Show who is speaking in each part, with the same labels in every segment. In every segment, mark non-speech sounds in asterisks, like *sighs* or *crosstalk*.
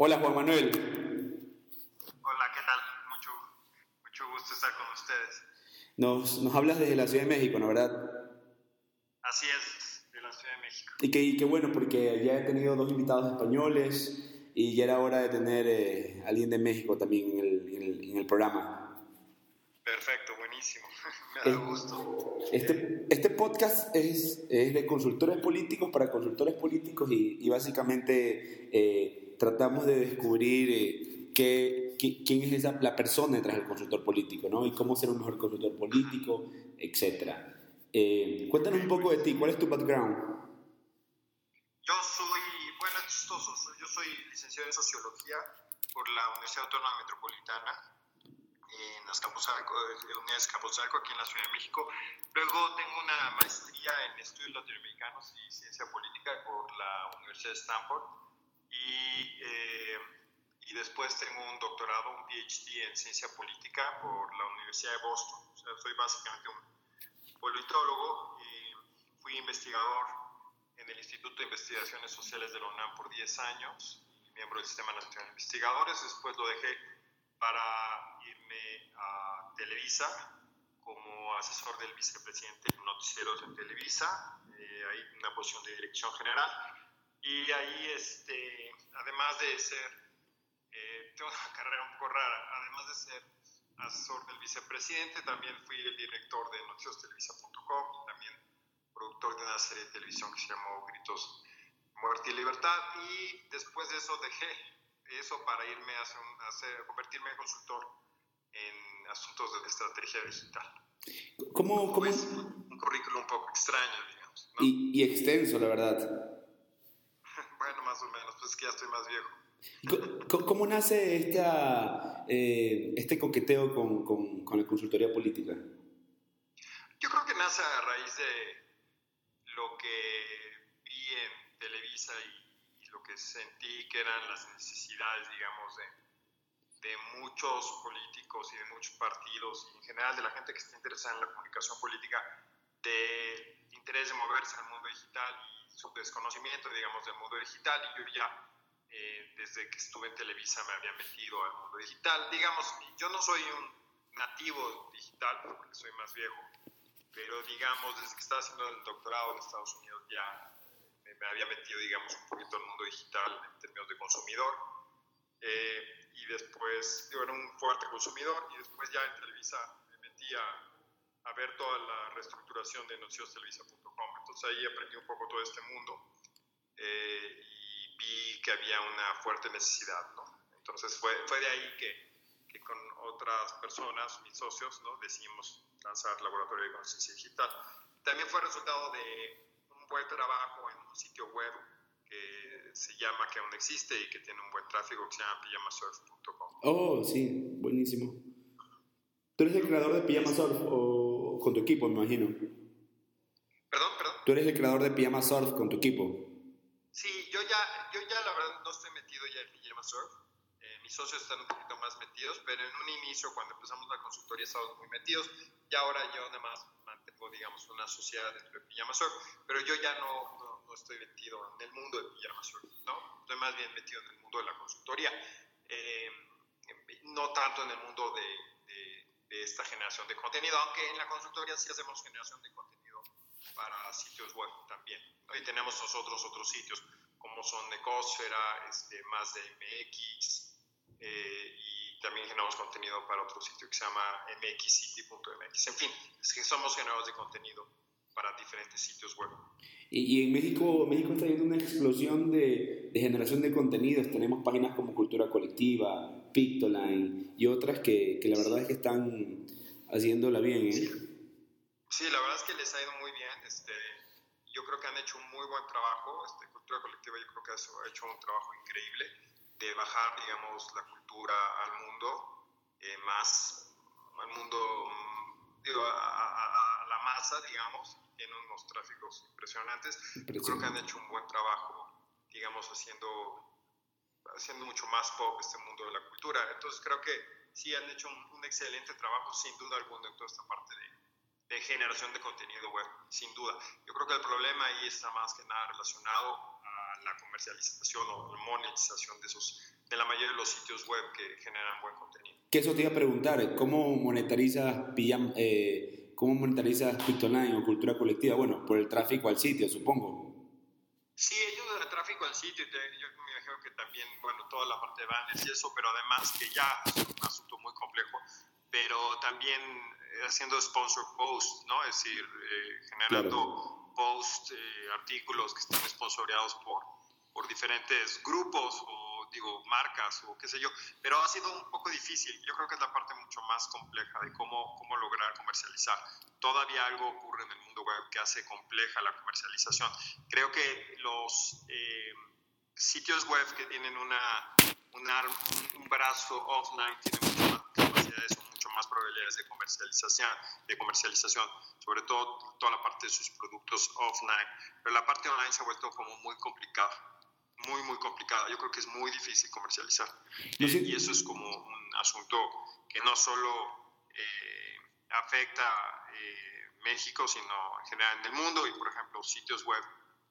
Speaker 1: Hola Juan Manuel.
Speaker 2: Hola, ¿qué tal? Mucho, mucho gusto estar con ustedes.
Speaker 1: Nos, nos hablas desde la Ciudad de México, ¿no verdad?
Speaker 2: Así es, de la Ciudad de México.
Speaker 1: Y qué, y qué bueno, porque ya he tenido dos invitados españoles y ya era hora de tener eh, alguien de México también en el, en el, en el programa.
Speaker 2: Perfecto, buenísimo. *laughs* Me da gusto.
Speaker 1: Este, este podcast es, es de consultores políticos para consultores políticos y, y básicamente eh, tratamos de descubrir eh, qué, qué- quién es esa, la persona detrás del consultor político, ¿no? Y cómo ser un mejor consultor político, etc. Eh, cuéntanos un poco de ti, ¿cuál es tu background?
Speaker 2: Yo soy, bueno, chistoso, yo soy licenciado en Sociología por la Universidad Autónoma Metropolitana en Azcapotzalco, en Unidad Azcapotzalco, aquí en la Ciudad de México. Luego tengo una maestría en Estudios Latinoamericanos y Ciencia Política por la Universidad de Stanford. Y, eh, y después tengo un doctorado, un PhD en Ciencia Política por la Universidad de Boston. O sea, soy básicamente un politólogo y fui investigador en el Instituto de Investigaciones Sociales de la UNAM por 10 años, miembro del Sistema Nacional de Investigadores. Después lo dejé para irme a Televisa como asesor del vicepresidente de noticieros en Televisa, eh, ahí una posición de dirección general. Y ahí, este, además de ser, eh, *laughs* tengo una carrera un poco rara, además de ser asesor del vicepresidente, también fui el director de noticiostelevisa.com, también productor de una serie de televisión que se llamó Gritos, Muerte y Libertad. Y después de eso dejé eso para irme a, hacer a hacer- a convertirme en consultor en asuntos de estrategia digital.
Speaker 1: ¿Cómo, cómo,
Speaker 2: Es un currículum un poco extraño, digamos. ¿no?
Speaker 1: y, y extenso, la verdad.
Speaker 2: Más o menos, pues es que ya estoy más viejo.
Speaker 1: Co- ¿Cómo nace esta, eh, este coqueteo con, con, con la consultoría política?
Speaker 2: Yo creo que nace a raíz de lo que vi en Televisa y, y lo que sentí que eran las necesidades, digamos, de, de muchos políticos y de muchos partidos y en general de la gente que está interesada en la comunicación política, de interés de moverse al mundo digital y su desconocimiento, digamos, del mundo digital. Y yo ya, eh, desde que estuve en Televisa, me había metido al mundo digital. Digamos, yo no soy un nativo digital, porque soy más viejo, pero digamos, desde que estaba haciendo el doctorado en Estados Unidos ya me, me había metido, digamos, un poquito al mundo digital en términos de consumidor. Eh, y después, yo era un fuerte consumidor y después ya en Televisa me metí a, a ver toda la reestructuración de noticiostelevisa.com. Entonces ahí aprendí un poco todo este mundo eh, y vi que había una fuerte necesidad, ¿no? Entonces fue, fue de ahí que, que con otras personas, mis socios, ¿no? decidimos lanzar Laboratorio de Conciencia Digital. También fue resultado de un buen trabajo en un sitio web que se llama, que aún existe y que tiene un buen tráfico, que se llama pijamasurf.com.
Speaker 1: Oh, sí, buenísimo. ¿Tú eres el creador de Pijama Surf o con tu equipo, me imagino? Tú eres el creador de Pijama Surf con tu equipo.
Speaker 2: Sí, yo ya, yo ya la verdad no estoy metido ya en Pijama Surf. Eh, mis socios están un poquito más metidos, pero en un inicio, cuando empezamos la consultoría, estábamos muy metidos. Y ahora yo nada más mantengo, digamos, una sociedad dentro de Pijama Surf, pero yo ya no, no, no estoy metido en el mundo de Pijama Surf, ¿no? Estoy más bien metido en el mundo de la consultoría. Eh, no tanto en el mundo de, de, de esta generación de contenido, aunque en la consultoría sí hacemos generación de contenido para sitios web también. Y tenemos nosotros otros sitios como son Ecosfera, este, más de MX, eh, y también generamos contenido para otro sitio que se llama mxcity.mx. En fin, es que somos generadores de contenido para diferentes sitios web.
Speaker 1: Y, y en México, México está viendo una explosión de, de generación de contenidos. Tenemos páginas como Cultura Colectiva, Pictoline y otras que, que la verdad es que están haciéndola bien. ¿eh?
Speaker 2: Sí. Sí, la verdad es que les ha ido muy bien. Este, yo creo que han hecho un muy buen trabajo. Este, Cultura Colectiva yo creo que ha hecho un trabajo increíble de bajar, digamos, la cultura al mundo, eh, más al mundo, digo, a, a, a, la masa, digamos. Tiene unos tráficos impresionantes. Yo creo que han hecho un buen trabajo, digamos, haciendo, haciendo mucho más pop este mundo de la cultura. Entonces creo que sí han hecho un, un excelente trabajo, sin duda alguna, en toda esta parte de, de generación de contenido web, sin duda. Yo creo que el problema ahí está más que nada relacionado a la comercialización o monetización de, esos, de la mayoría de los sitios web que generan buen contenido.
Speaker 1: Que eso te iba a preguntar, ¿cómo monetarizas, eh, ¿cómo monetarizas Pictoline o Cultura Colectiva? Bueno, por el tráfico al sitio, supongo.
Speaker 2: Sí, ayuda el tráfico al sitio, yo me imagino que también, bueno, toda la parte de banners y eso, pero además que ya es un asunto muy complejo, pero también haciendo sponsor posts, ¿no? Es decir, eh, generando posts, eh, artículos que están sponsoreados por, por diferentes grupos o, digo, marcas o qué sé yo, pero ha sido un poco difícil. Yo creo que es la parte mucho más compleja de cómo, cómo lograr comercializar. Todavía algo ocurre en el mundo web que hace compleja la comercialización. Creo que los eh, sitios web que tienen una, un brazo offline tienen mucho más capacidades mucho más probabilidades de comercialización, de comercialización, sobre todo toda la parte de sus productos offline. Pero la parte online se ha vuelto como muy complicada, muy, muy complicada. Yo creo que es muy difícil comercializar. Y eso es como un asunto que no solo eh, afecta eh, México, sino en general en el mundo y, por ejemplo, sitios web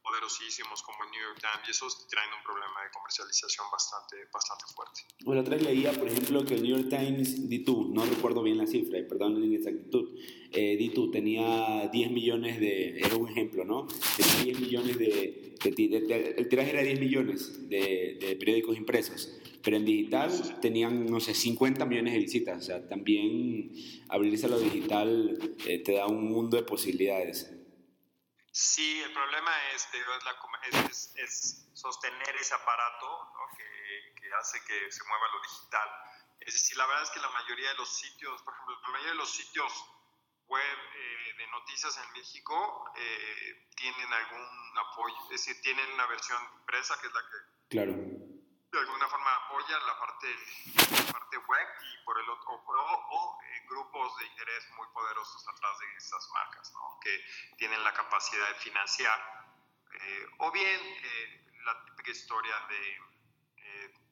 Speaker 2: poderosísimos como el New York Times y esos traen un problema de comercialización bastante, bastante fuerte.
Speaker 1: Bueno, otra vez leía, por ejemplo, que el New York Times, D2, no recuerdo bien la cifra, perdón la exactitud, eh, D2 tenía 10 millones de, era un ejemplo, ¿no? Tenía 10 millones de, el tiraje era 10 millones de, de periódicos impresos pero en digital tenían, no sé, 50 millones de visitas. O sea, también abrirse a lo digital eh, te da un mundo de posibilidades.
Speaker 2: Sí, el problema es, es, es, sostener ese aparato que, hace que se mueva lo digital. Es decir, la verdad es que la mayoría de los sitios, por ejemplo, la mayoría de los sitios web eh, de noticias en México eh, tienen algún apoyo, es decir, tienen una versión impresa que es la que
Speaker 1: claro
Speaker 2: de alguna forma apoya la parte, parte web y por el otro, o, eh, grupos de interés muy poderosos atrás de esas marcas, ¿no? que tienen la capacidad de financiar, eh, o bien eh, la típica historia de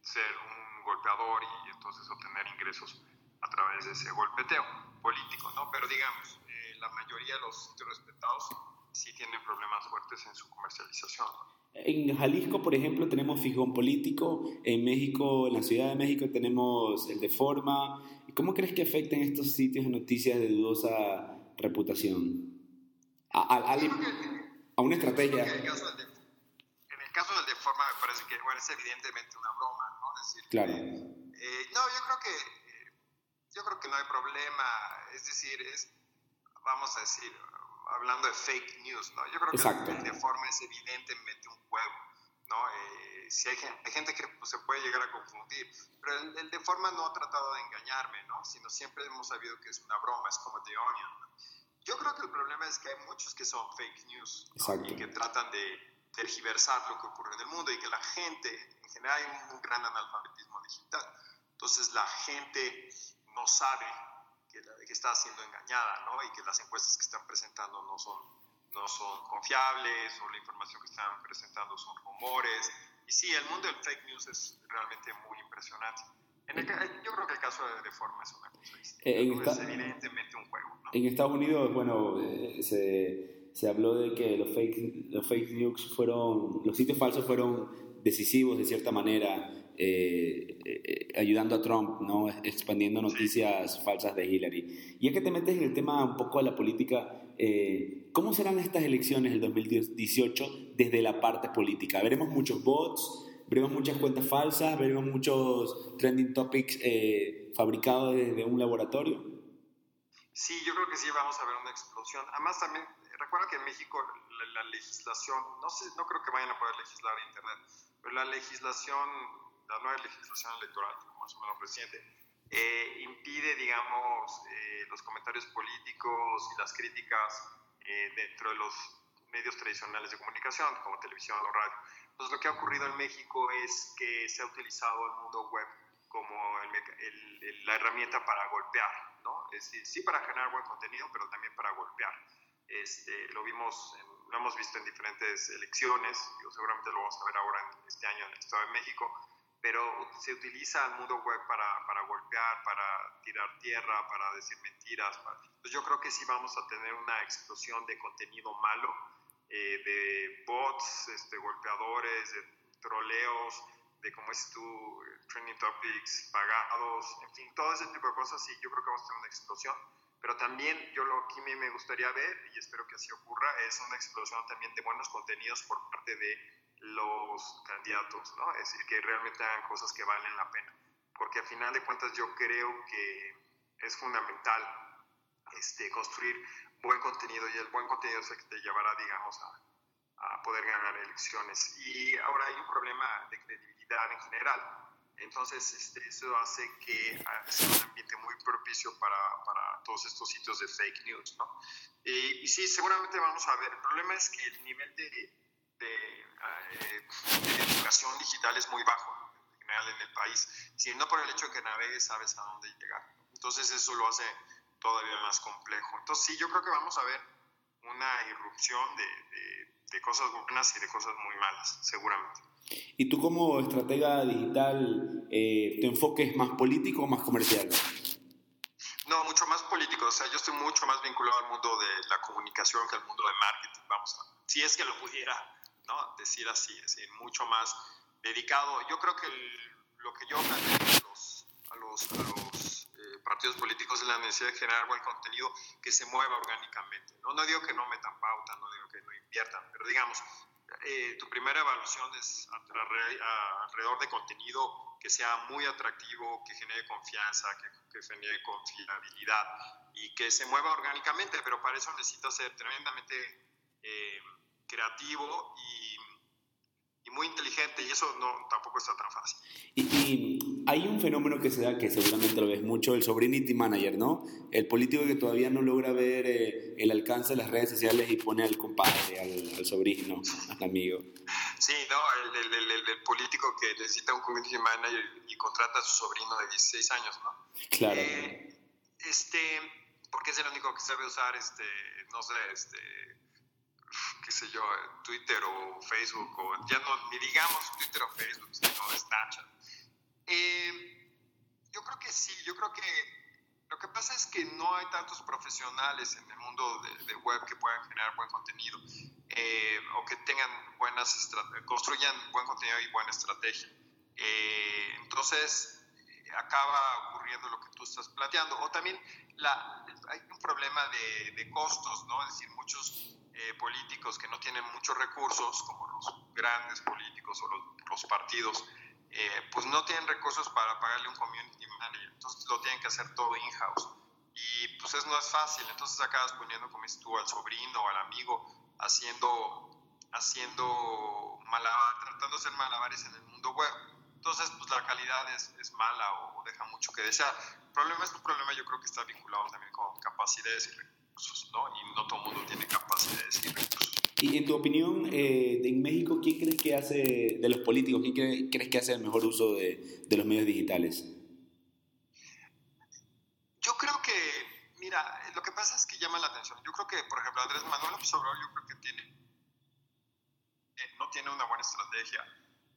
Speaker 2: ser un golpeador y entonces obtener ingresos a través de ese golpeteo político, ¿no? Pero digamos, la mayoría de los sitios respetados sí tienen problemas fuertes en su comercialización.
Speaker 1: En Jalisco, por ejemplo, tenemos Fijón Político, en México, en la Ciudad de México tenemos el de Forma. ¿Cómo crees que afecten estos sitios de noticias de dudosa reputación? A, a, una estrategia.
Speaker 2: En el, caso del de, en el caso del de Forma me parece que bueno, es evidentemente una broma, ¿no? Es decir,
Speaker 1: claro.
Speaker 2: Eh, no, yo creo que yo creo que no hay problema, es decir, es vamos a decir, hablando de fake news, ¿no? Yo creo que el de forma es evidentemente un juego, ¿no? Eh, si hay, gente, hay gente que pues, se puede llegar a confundir, pero el, de forma no ha tratado de engañarme, ¿no? Sino siempre hemos sabido que es una broma, es como The Onion, Yo creo que el problema es que hay muchos que son fake news y que tratan de tergiversar lo que ocurre en el mundo y que la gente, en general hay un gran analfabetismo digital. Entonces la gente no sabe que, está siendo engañada, ¿no? Y que las encuestas que están presentando no son, no son confiables o la información que están presentando son rumores. Y sí, el mundo del fake news es realmente muy impresionante. yo creo que el caso de Reforma es una cosa distinta. Eh, es evidentemente un juego. ¿no?
Speaker 1: En Estados Unidos, bueno, eh, se, se, habló de que los fake, los fake news fueron, los sitios falsos fueron decisivos de cierta manera eh, eh, ayudando a Trump, ¿no? expandiendo noticias falsas de Hillary. Y es que te metes en el tema un poco de la política, eh, ¿cómo serán estas elecciones del 2018 desde la parte política? ¿Veremos muchos bots? ¿Veremos muchas cuentas falsas? ¿Veremos muchos trending topics fabricados desde un laboratorio?
Speaker 2: Sí, yo creo que sí vamos a ver una explosión. Además, también recuerda que en México la, la legislación, no, sé, no creo que vayan a poder legislar Internet, pero la legislación la nueva legislación electoral, más o menos reciente, eh, impide, digamos, eh, los comentarios políticos y las críticas eh, dentro de los medios tradicionales de comunicación, como televisión o radio. Entonces, lo que ha ocurrido en México es que se ha utilizado el mundo web como la herramienta para golpear, ¿no? Es decir, sí para generar buen contenido, pero también para golpear. Este, lo vimos, lo hemos visto en diferentes elecciones, yo seguramente lo vamos a ver ahora en este año en el Estado de México, pero se utiliza el mundo web para, para golpear, para tirar tierra, para decir mentiras. Entonces yo creo que sí vamos a tener una explosión de contenido malo eh, de bots, este, golpeadores, de troleos, de como es tu trending topics pagados, en fin, todo ese tipo de cosas, y yo creo que vamos a tener una explosión. Pero también yo lo que me gustaría ver, y espero que así ocurra, es una explosión también de buenos contenidos por parte de los candidatos, ¿no? Es decir, que realmente hagan cosas que valen la pena. Porque al final de cuentas yo creo que es fundamental este, construir buen contenido y el buen contenido es el que te llevará, digamos, a, a poder ganar elecciones. Y ahora hay un problema de credibilidad en general. Entonces, este, eso hace que sea un ambiente muy propicio para, para todos estos sitios de fake news, ¿no? Y, y, sí, seguramente vamos a ver. El problema es que el nivel de, de, eh, de educación digital es muy bajo en general en el país. Si no por el hecho de que navegues, sabes a dónde llegar. Entonces, eso lo hace todavía más complejo. Entonces, sí, yo creo que vamos a ver una irrupción de, de, de cosas buenas y de cosas muy malas, seguramente.
Speaker 1: ¿Y tú como estratega digital, eh, tu enfoque es más político o más comercial?
Speaker 2: No, mucho más político. O sea, yo estoy mucho más vinculado al mundo de la comunicación que al mundo de marketing. Vamos a, si es que lo pudiera ¿no? decir así, es decir, mucho más dedicado. Yo creo que el, lo que yo planteo a los, a los, a los eh, partidos políticos es la necesidad de generar buen contenido que se mueva orgánicamente. No, no digo que no metan pauta, no digo que no inviertan, pero digamos, eh, tu primera evaluación es alrededor de contenido que sea muy atractivo, que genere confianza, que, que, genere confiabilidad y que se mueva orgánicamente, pero para eso necesitas ser tremendamente eh, creativo y, y, muy inteligente y eso no, tampoco está tan fácil.
Speaker 1: Y, y, hay un fenómeno que se da, que seguramente lo ves mucho, el sobrinity manager, ¿no? El político que todavía no logra ver eh, el alcance de las redes sociales y pone al compadre, al, al sobrino, al amigo.
Speaker 2: Sí, no, el, el, el, el, político que necesita un community manager y contrata a su sobrino de 16 años, ¿no?
Speaker 1: Claro.
Speaker 2: Eh, este, porque es el único que sabe usar, este, no sé, este, qué sé yo, Twitter o Facebook, o ya no, ni digamos Twitter o Facebook, sino Snapchat. Eh, yo creo que sí, yo creo que lo que pasa es que no hay tantos profesionales en el mundo de, de web que puedan generar buen contenido eh, o que tengan buenas, construyan buen contenido y buena estrategia. Eh, entonces, acaba ocurriendo lo que tú estás planteando. O también la, hay un problema de, de, costos, ¿no? Es decir, muchos eh, políticos que no tienen muchos recursos, como los grandes políticos o los, los partidos, eh, pues no tienen recursos para pagarle un community manager, entonces lo tienen que hacer todo in-house. Y pues eso no es fácil, entonces acabas poniendo, como dices tú, al sobrino al amigo haciendo, haciendo malabar, tratando de hacer malabares en el mundo web. Entonces, pues la calidad es, es mala o, o, deja mucho que desear. El problema es un problema, yo creo que está vinculado también con capacidades y recursos, ¿no? Y no todo el mundo tiene capacidades y recursos.
Speaker 1: Y en tu opinión, eh, en México, ¿quién crees que hace, de los políticos, quién cree, crees que hace el mejor uso de, de, los medios digitales?
Speaker 2: Yo creo que, mira, lo que pasa es que llama la atención. Yo creo que, por ejemplo, Andrés Manuel López Obrador, yo creo que tiene, eh, no tiene una buena estrategia,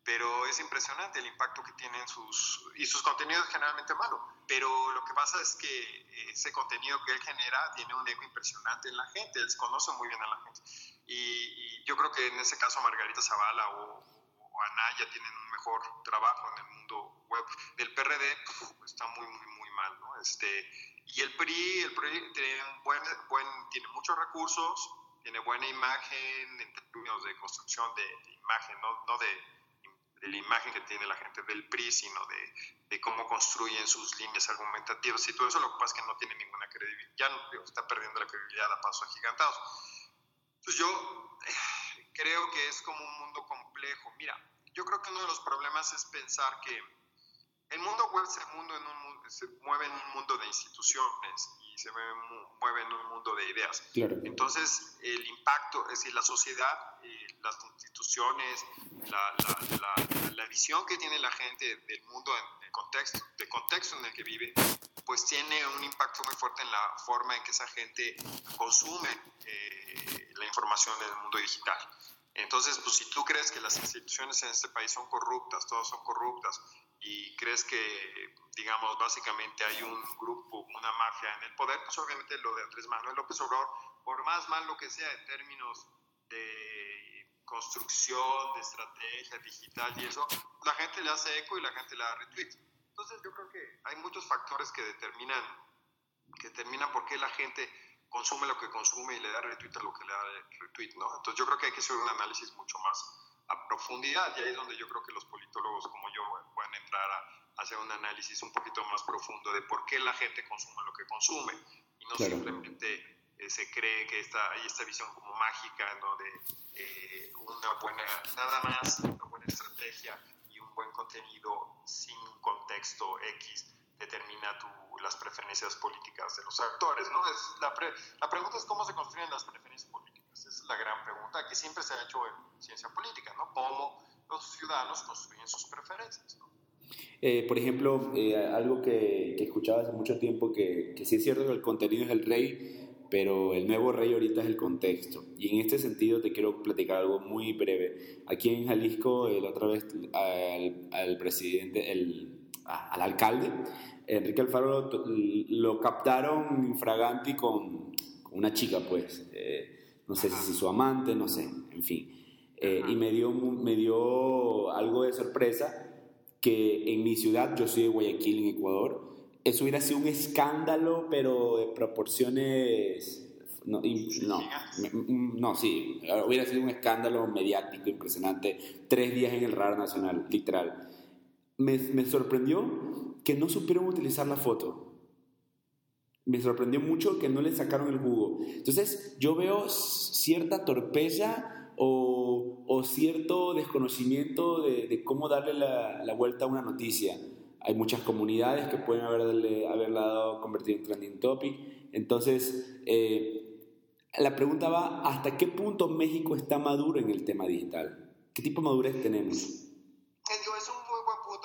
Speaker 2: pero es impresionante el impacto que tienen sus, y sus contenidos generalmente malos. Pero lo que pasa es que ese contenido que él genera tiene un eco impresionante en la gente, él conoce muy bien a la gente. Y, y, yo creo que en ese caso Margarita Zavala o, o, Anaya tienen un mejor trabajo en el mundo web. El PRD está muy, muy, muy mal, ¿no? Este, y el PRI, el PRI tiene, buen, buen, tiene muchos recursos, tiene buena imagen en términos de construcción de, de imagen, no, no de, de, la imagen que tiene la gente del PRI, sino de, de, cómo construyen sus líneas argumentativas y todo eso. Lo que pasa es que no tiene ninguna credibilidad, ya no, está perdiendo la credibilidad a pasos agigantados. Pues yo eh, *sighs* creo que es como un mundo complejo. Mira, yo creo que uno de los problemas es pensar que el mundo web se, mundo en un, se mueve en un mundo de instituciones y se mueve en un mundo de ideas.
Speaker 1: Claro.
Speaker 2: Entonces, el impacto, es decir, la sociedad, eh, las instituciones, la, la, la, la, visión que tiene la gente del mundo en el contexto, de contexto en el que vive, pues tiene un impacto muy fuerte en la forma en que esa gente consume eh, la información en el mundo digital. Entonces, pues si tú crees que las instituciones en este país son corruptas, todas son corruptas, y crees que, digamos, básicamente hay un grupo, una mafia en el poder, pues obviamente lo de Andrés Manuel López Obrador, por más malo que sea en términos de construcción, de estrategia digital y eso, la gente le hace eco y la gente le da retweet. Entonces yo creo que hay muchos factores que determinan, que determinan por qué la gente consume lo que consume y le da retweet a lo que le da retweet, ¿no? Entonces yo creo que hay que hacer un análisis mucho más a profundidad y ahí es donde yo creo que los politólogos como yo pueden entrar a hacer un análisis un poquito más profundo de por qué la gente consume lo que consume y no simplemente eh, se cree que está, hay esta visión como mágica en donde eh, una buena, nada más, una buena estrategia y un buen contenido sin contexto X determina tu, las preferencias políticas de los actores, ¿no? Es, la, la pregunta es cómo se construyen las preferencias políticas. Esa es la gran pregunta que siempre se ha hecho en ciencia política, ¿no? Cómo los ciudadanos construyen sus preferencias, ¿no?
Speaker 1: Eh, por ejemplo, eh, algo que, que, escuchaba hace mucho tiempo, que, que sí es cierto que el contenido es el rey, pero el nuevo rey ahorita es el contexto. Y en este sentido te quiero platicar algo muy breve. Aquí en Jalisco, la otra vez al, al presidente, el, al alcalde, Enrique Alfaro lo, lo captaron infraganti con, con, una chica, pues. Eh, no sé si su amante, no sé, en fin. Eh, y me dio, me dio algo de sorpresa que en mi ciudad, yo soy de Guayaquil, en Ecuador, eso hubiera sido un escándalo, pero de proporciones... No, no, no, sí, hubiera sido un escándalo mediático impresionante, tres días en el radar nacional, literal. Me, sorprendió que no supieron utilizar la foto me sorprendió mucho que no le sacaron el jugo. Entonces, yo veo cierta torpeza o, cierto desconocimiento de, cómo darle la, vuelta a una noticia. Hay muchas comunidades que pueden haberle, haberla convertido en trending topic. Entonces, eh, la pregunta va, ¿hasta qué punto México está maduro en el tema digital? ¿Qué tipo de madurez tenemos?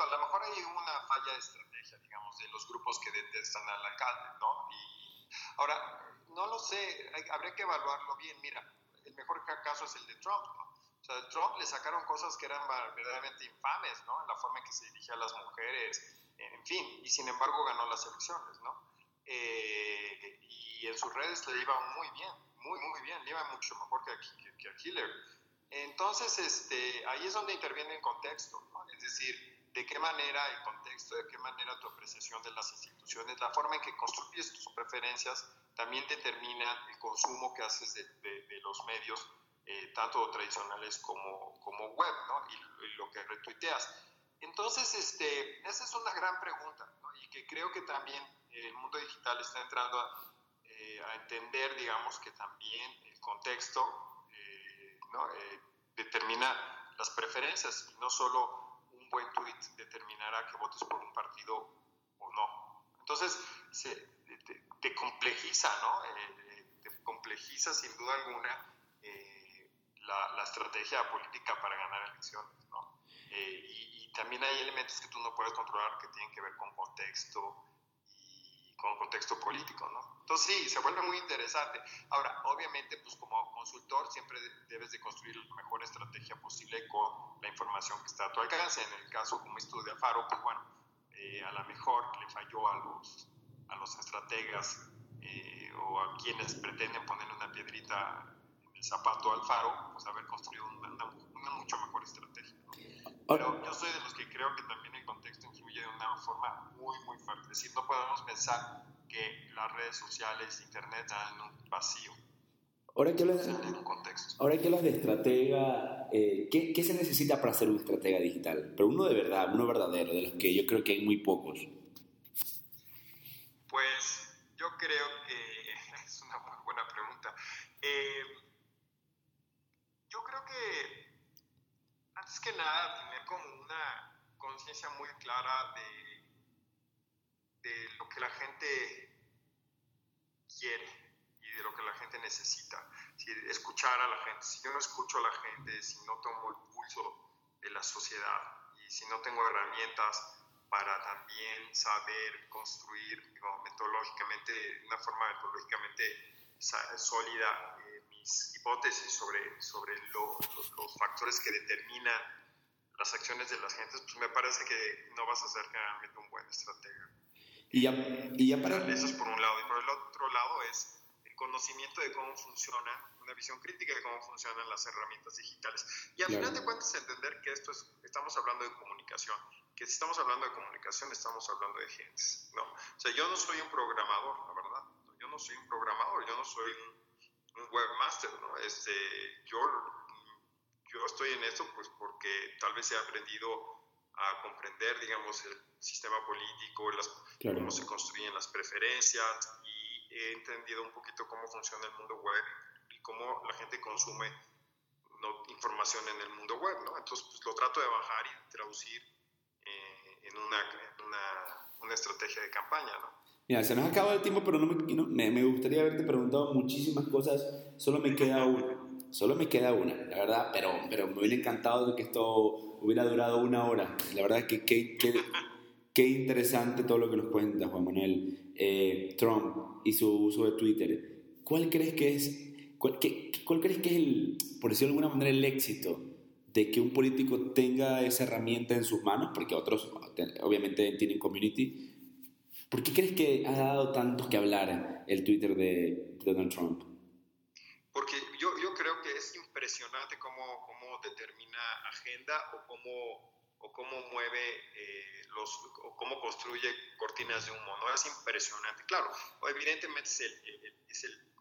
Speaker 2: A lo mejor hay una falla de estrategia, digamos, de los grupos que detestan al alcalde, ¿no? Ahora, no lo sé, hay, habría que evaluarlo bien. Mira, el mejor caso es el de Trump, ¿no? O sea, Trump le sacaron cosas que eran verdaderamente infames, ¿no? En la forma en que se dirigía a las mujeres, en fin, y sin embargo ganó las elecciones, ¿no? Eh, y en sus redes le iba muy bien, muy, muy bien, le iba mucho mejor que a, que, que a Hillary. Entonces, este, ahí es donde interviene el contexto, ¿no? Es decir, de qué manera el contexto, de qué manera tu apreciación de las instituciones, la forma en que construyes tus preferencias también determina el consumo que haces de, de, de los medios, eh, tanto tradicionales como, como web, ¿no? y, y, lo que retuiteas. Entonces, este, esa es una gran pregunta, ¿no? y que creo que también el mundo digital está entrando a, eh, a entender, digamos, que también el contexto eh, ¿no? Eh, determina las preferencias, no solo buen tweet determinará que votes por un partido o no. Entonces, se, te, complejiza, ¿no? Eh, te complejiza sin duda alguna eh, la, estrategia política para ganar elecciones, ¿no? Eh, y, y, también hay elementos que tú no puedes controlar que tienen que ver con contexto con contexto político, ¿no? Entonces sí, se vuelve muy interesante. Ahora, obviamente, pues como consultor siempre debes de construir la mejor estrategia posible con la información que está a tu alcance. En el caso como esto de Afaro, pues bueno, eh, a lo mejor le falló a los, a los estrategas eh, o a quienes pretenden ponerle una piedrita zapato al Faro, pues haber construido una, una, mucho mejor estrategia. Pero yo soy de los que creo que también el contexto influye de una forma muy, muy fuerte. Es decir, no podemos pensar que las redes sociales, Internet, dan un vacío.
Speaker 1: Ahora que hablas, ahora que hablas de estratega, eh, ¿qué, ¿qué, se necesita para ser un estratega digital? Pero uno de verdad, uno verdadero, de los que yo creo que hay muy pocos.
Speaker 2: Pues yo creo que *laughs* es una muy buena pregunta. Eh, antes que nada, tener como una conciencia muy clara de de lo que la gente quiere y de lo que la gente necesita. Si escuchar a la gente. Si yo no escucho a la gente, si no tomo el pulso de la sociedad y si no tengo herramientas para también saber construir metodológicamente, de una forma metodológicamente sólida, mis hipótesis sobre, sobre lo, los, los factores que determinan las acciones de las gentes, pues me parece que no vas a ser generalmente un buen estratega.
Speaker 1: Y ya, y ya para...
Speaker 2: Eso es por un lado. Y por el otro lado es el conocimiento de cómo funciona, una visión crítica de cómo funcionan las herramientas digitales. Y al final de cuentas entender que esto es, estamos hablando de comunicación, que si estamos hablando de comunicación estamos hablando de gentes, ¿no? O sea, yo no soy un programador, la verdad, yo no soy un programador, yo no soy un, un webmaster, ¿no? Este, yo, yo estoy en esto pues porque tal vez he aprendido a comprender, digamos, el sistema político, las, cómo se construyen las preferencias y he entendido un poquito cómo funciona el mundo web y cómo la gente consume información en el mundo web, ¿no? Entonces, pues lo trato de bajar y traducir eh, en, una, una, una, estrategia de campaña, ¿no?
Speaker 1: Mira, se nos acaba el tiempo, pero no me, me, gustaría haberte preguntado muchísimas cosas. Solo me queda una. Solo me queda una, la verdad, pero, pero me hubiera encantado de que esto hubiera durado una hora. La verdad que qué, qué, interesante todo lo que nos cuenta Juan Manuel. Eh, Trump y su uso de Twitter. ¿Cuál crees que es, cuál, cuál crees que es el, por decirlo de alguna manera, el éxito de que un político tenga esa herramienta en sus manos? Porque otros obviamente tienen community. ¿Por qué crees que ha dado tanto que hablar el Twitter de Donald Trump?
Speaker 2: Porque yo, yo creo que es impresionante cómo, cómo determina agenda o cómo, o cómo mueve eh, los, o cómo construye cortinas de humo, ¿no? Es impresionante. Claro, evidentemente es el, es el,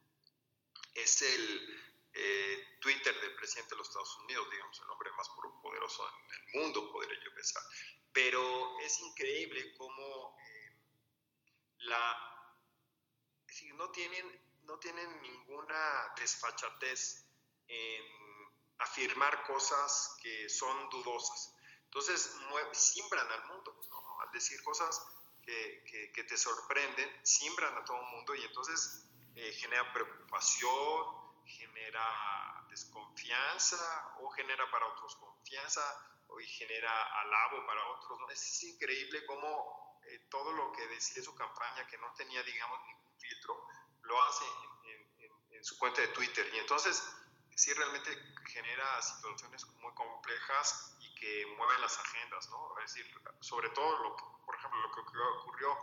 Speaker 2: es el eh, Twitter del presidente de los Estados Unidos, digamos, el hombre más poderoso en el mundo, podría yo pensar. Pero es increíble cómo eh, la... no tienen no tienen ninguna desfachatez en afirmar cosas que son dudosas. Entonces, siembran al mundo, al decir cosas que, que, te sorprenden, siembran a todo el mundo y entonces eh, genera preocupación, genera desconfianza o genera para otros confianza o genera alabo para otros. Es, increíble cómo eh, todo lo que decía su campaña, que no tenía, digamos, ningún filtro, lo hace en, su cuenta de Twitter. Y entonces, sí realmente genera situaciones muy complejas y que mueven las agendas, ¿no? Es decir, sobre todo, lo por ejemplo, lo que ocurrió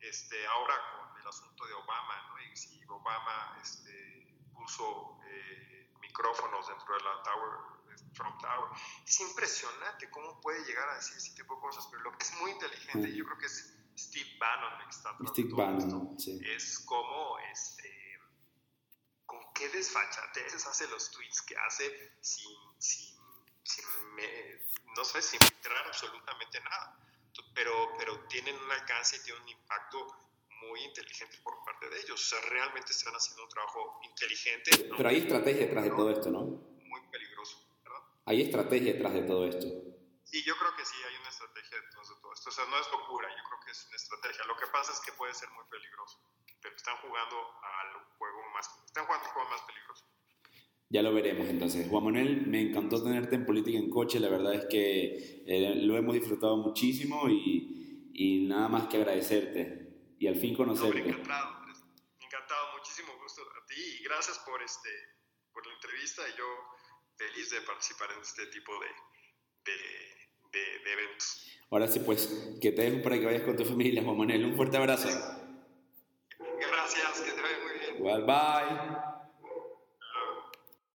Speaker 2: este, ahora con el asunto de Obama, ¿no? Y si Obama este, puso eh, micrófonos dentro de la Tower, Trump Tower. Es impresionante cómo puede llegar a decir ese tipo de cosas, pero lo que es muy inteligente, y yo creo que es Steve Bannon que está
Speaker 1: Steve Bannon, sí.
Speaker 2: es como este, con qué desfachateces hace los tweets que hace sin, sin, sin no sé, sin filtrar absolutamente nada. Pero, pero tienen un alcance y tienen un impacto muy inteligente por parte de ellos. O sea, realmente están haciendo un trabajo inteligente.
Speaker 1: Pero hay estrategia detrás de todo esto, ¿no? Hay estrategia detrás de todo esto.
Speaker 2: Sí, yo creo que sí, hay una estrategia detrás de todo esto. O sea, no es locura, yo creo que es una estrategia. Lo que pasa es que puede ser muy peligroso, pero están jugando al juego más, están jugando al juego más peligroso.
Speaker 1: Ya lo veremos entonces. Juan Manuel, me encantó tenerte en Política en Coche, la verdad es que eh, lo hemos disfrutado muchísimo y, y, nada más que agradecerte y al fin conocerte.
Speaker 2: No, encantado, encantado, muchísimo gusto a ti y gracias por, este, por la entrevista y yo feliz de participar en este tipo de, de de, eventos.
Speaker 1: Ahora sí, pues, que te dejo para que vayas con tu familia, Juan Manuel. Un fuerte abrazo.
Speaker 2: Gracias, que te vaya muy bien.
Speaker 1: Igual, bye.